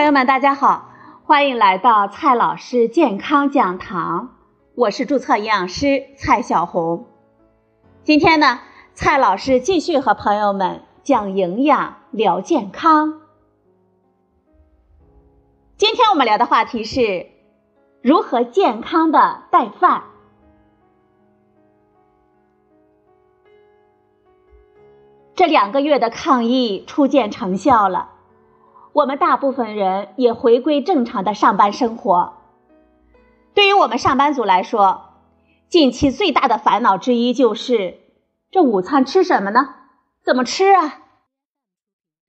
朋友们，大家好，欢迎来到蔡老师健康讲堂，我是注册营养师蔡小红。今天呢，蔡老师继续和朋友们讲营养、聊健康。今天我们聊的话题是如何健康的带饭。这两个月的抗疫初见成效了，我们大部分人也回归正常的上班生活。对于我们上班族来说，近期最大的烦恼之一就是这午餐吃什么呢？怎么吃啊？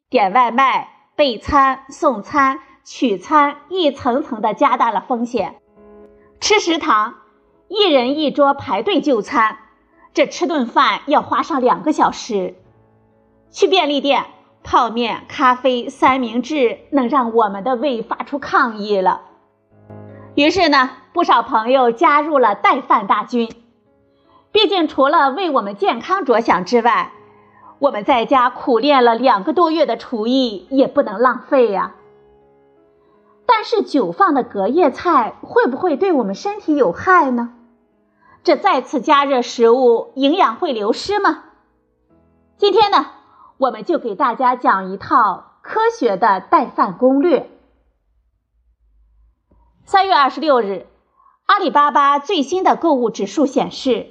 点外卖、备餐、送餐、取餐，一层层的加大了风险。吃食堂，一人一桌排队就餐，这吃顿饭要花上两个小时。去便利店，泡面、咖啡、三明治能让我们的胃发出抗议了。于是呢，不少朋友加入了带饭大军。毕竟，除了为我们健康着想之外，我们在家苦练了两个多月的厨艺也不能浪费呀。但是，久放的隔夜菜会不会对我们身体有害呢？这再次加热食物，营养会流失吗？今天呢？我们就给大家讲一套科学的带饭攻略。三月二十六日，阿里巴巴最新的购物指数显示，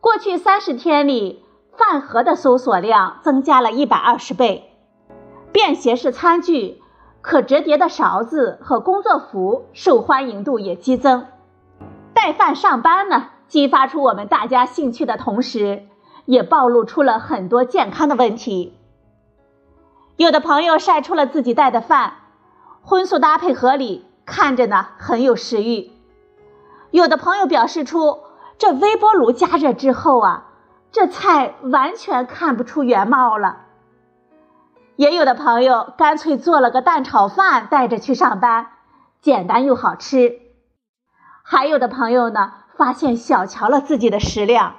过去三十天里，饭盒的搜索量增加了一百二十倍，便携式餐具、可折叠的勺子和工作服受欢迎度也激增。带饭上班呢，激发出我们大家兴趣的同时。也暴露出了很多健康的问题。有的朋友晒出了自己带的饭，荤素搭配合理，看着呢很有食欲。有的朋友表示出，这微波炉加热之后啊，这菜完全看不出原貌了。也有的朋友干脆做了个蛋炒饭带着去上班，简单又好吃。还有的朋友呢，发现小瞧了自己的食量。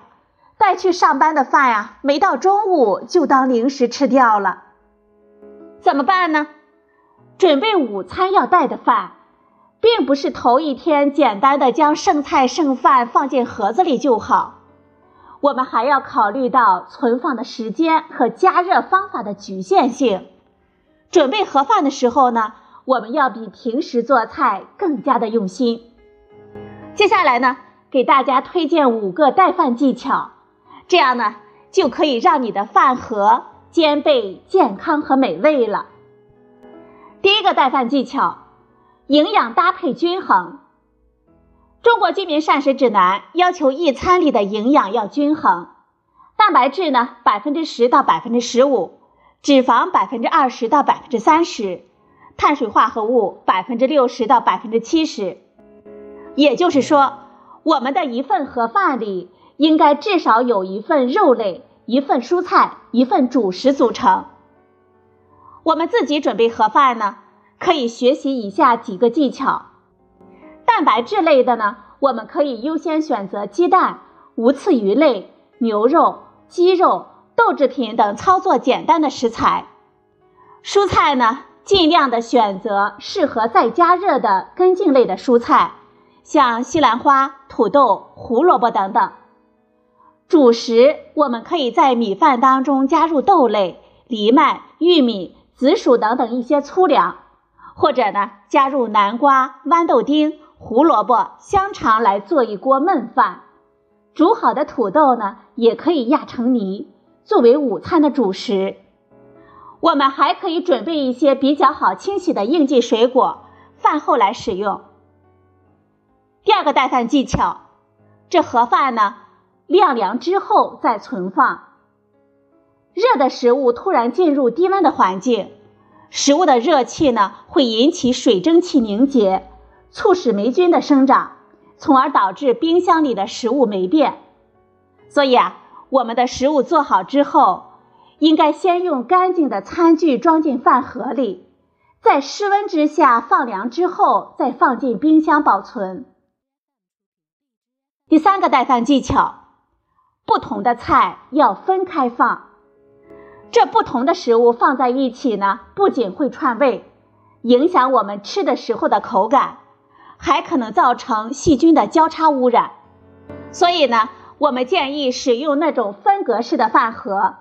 带去上班的饭呀，没到中午就当零食吃掉了，怎么办呢？准备午餐要带的饭，并不是头一天简单的将剩菜剩饭放进盒子里就好，我们还要考虑到存放的时间和加热方法的局限性。准备盒饭的时候呢，我们要比平时做菜更加的用心。接下来呢，给大家推荐五个带饭技巧。这样呢，就可以让你的饭盒兼备健康和美味了。第一个带饭技巧，营养搭配均衡。中国居民膳食指南要求一餐里的营养要均衡，蛋白质呢百分之十到百分之十五，脂肪百分之二十到百分之三十，碳水化合物百分之六十到百分之七十。也就是说，我们的一份盒饭里。应该至少有一份肉类、一份蔬菜、一份主食组成。我们自己准备盒饭呢，可以学习以下几个技巧。蛋白质类的呢，我们可以优先选择鸡蛋、无刺鱼类、牛肉、鸡肉、豆制品等操作简单的食材。蔬菜呢，尽量的选择适合再加热的根茎类的蔬菜，像西兰花、土豆、胡萝卜等等。主食我们可以在米饭当中加入豆类、藜麦、玉米、紫薯等等一些粗粮，或者呢加入南瓜、豌豆丁、胡萝卜、香肠来做一锅焖饭。煮好的土豆呢也可以压成泥，作为午餐的主食。我们还可以准备一些比较好清洗的应季水果，饭后来使用。第二个带饭技巧，这盒饭呢。晾凉之后再存放。热的食物突然进入低温的环境，食物的热气呢会引起水蒸气凝结，促使霉菌的生长，从而导致冰箱里的食物霉变。所以啊，我们的食物做好之后，应该先用干净的餐具装进饭盒里，在室温之下放凉之后再放进冰箱保存。第三个带饭技巧。不同的菜要分开放，这不同的食物放在一起呢，不仅会串味，影响我们吃的时候的口感，还可能造成细菌的交叉污染。所以呢，我们建议使用那种分隔式的饭盒，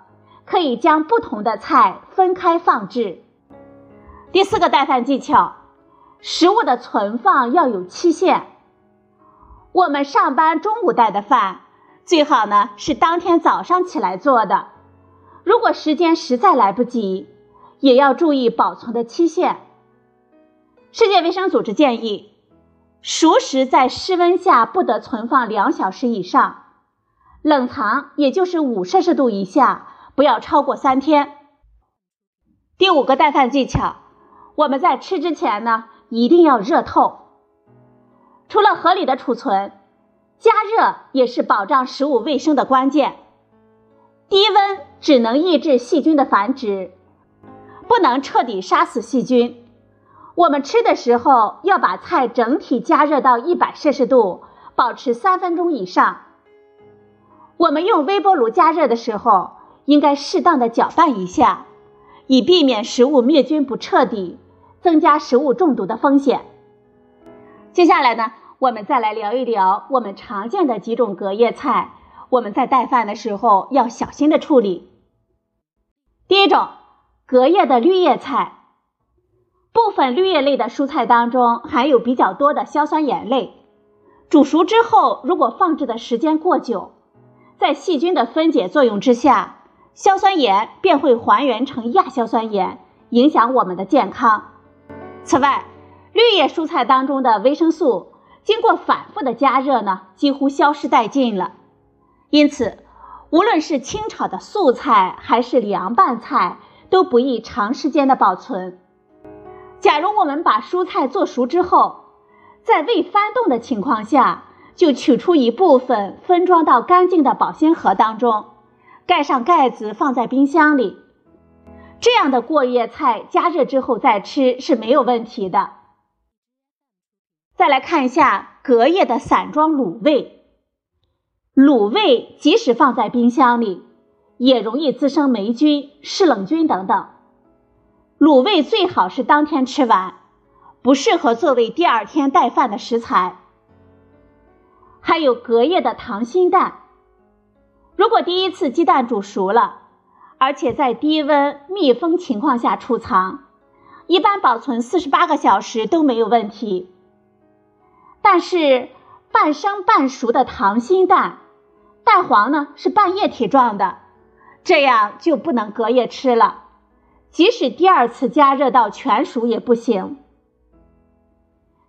可以将不同的菜分开放置。第四个带饭技巧，食物的存放要有期限。我们上班中午带的饭，最好呢是当天早上起来做的。如果时间实在来不及，也要注意保存的期限。世界卫生组织建议，熟食在室温下不得存放两小时以上，冷藏也就是五摄氏度以下，不要超过三天。第五个带饭技巧，我们在吃之前呢，一定要热透。除了合理的储存，加热也是保障食物卫生的关键。低温只能抑制细菌的繁殖，不能彻底杀死细菌。我们吃的时候要把菜整体加热到一百摄氏度，保持三分钟以上。我们用微波炉加热的时候，应该适当的搅拌一下，以避免食物灭菌不彻底，增加食物中毒的风险。接下来呢？我们再来聊一聊我们常见的几种隔夜菜，我们在带饭的时候要小心的处理。第一种，隔夜的绿叶菜，部分绿叶类的蔬菜当中含有比较多的硝酸盐类，煮熟之后，如果放置的时间过久，在细菌的分解作用之下，硝酸盐便会还原成亚硝酸盐，影响我们的健康。此外，绿叶蔬菜当中的维生素。经过反复的加热呢，几乎消失殆尽了。因此，无论是清炒的素菜还是凉拌菜，都不宜长时间的保存。假如我们把蔬菜做熟之后，在未翻动的情况下，就取出一部分分装到干净的保鲜盒当中，盖上盖子放在冰箱里。这样的过夜菜加热之后再吃是没有问题的。再来看一下隔夜的散装卤味，卤味即使放在冰箱里，也容易滋生霉菌、湿冷菌等等。卤味最好是当天吃完，不适合作为第二天带饭的食材。还有隔夜的溏心蛋，如果第一次鸡蛋煮熟了，而且在低温密封情况下储藏，一般保存四十八个小时都没有问题。但是半生半熟的溏心蛋，蛋黄呢是半液体状的，这样就不能隔夜吃了。即使第二次加热到全熟也不行。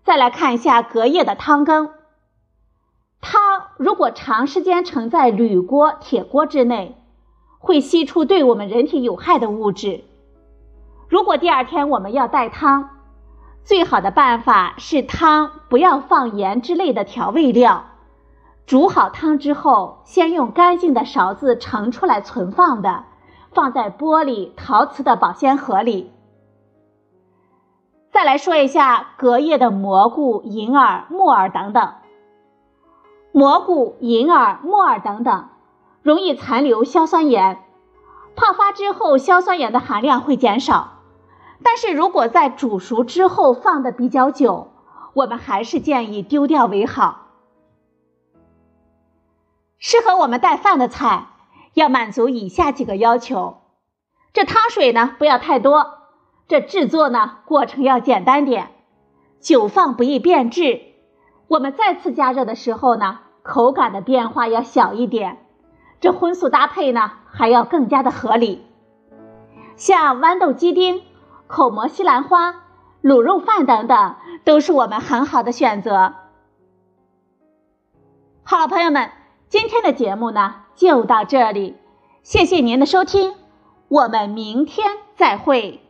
再来看一下隔夜的汤羹，汤如果长时间盛在铝锅、铁锅之内，会吸出对我们人体有害的物质。如果第二天我们要带汤，最好的办法是汤不要放盐之类的调味料，煮好汤之后，先用干净的勺子盛出来存放的，放在玻璃、陶瓷的保鲜盒里。再来说一下隔夜的蘑菇、银耳、木耳等等。蘑菇、银耳、木耳等等，容易残留硝酸盐，泡发之后，硝酸盐的含量会减少。但是如果在煮熟之后放的比较久，我们还是建议丢掉为好。适合我们带饭的菜要满足以下几个要求：这汤水呢不要太多，这制作呢过程要简单点，久放不易变质。我们再次加热的时候呢，口感的变化要小一点。这荤素搭配呢还要更加的合理，像豌豆鸡丁。口蘑西兰花、卤肉饭等等，都是我们很好的选择。好了，朋友们，今天的节目呢就到这里，谢谢您的收听，我们明天再会。